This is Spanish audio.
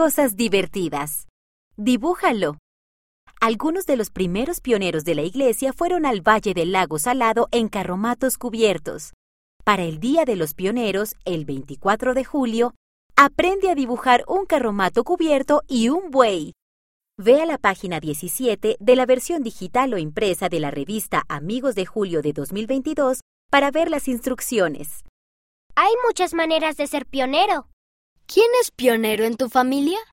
cosas divertidas. Dibújalo. Algunos de los primeros pioneros de la iglesia fueron al Valle del Lago Salado en carromatos cubiertos. Para el Día de los Pioneros, el 24 de julio, aprende a dibujar un carromato cubierto y un buey. Ve a la página 17 de la versión digital o impresa de la revista Amigos de Julio de 2022 para ver las instrucciones. Hay muchas maneras de ser pionero. ¿Quién es pionero en tu familia?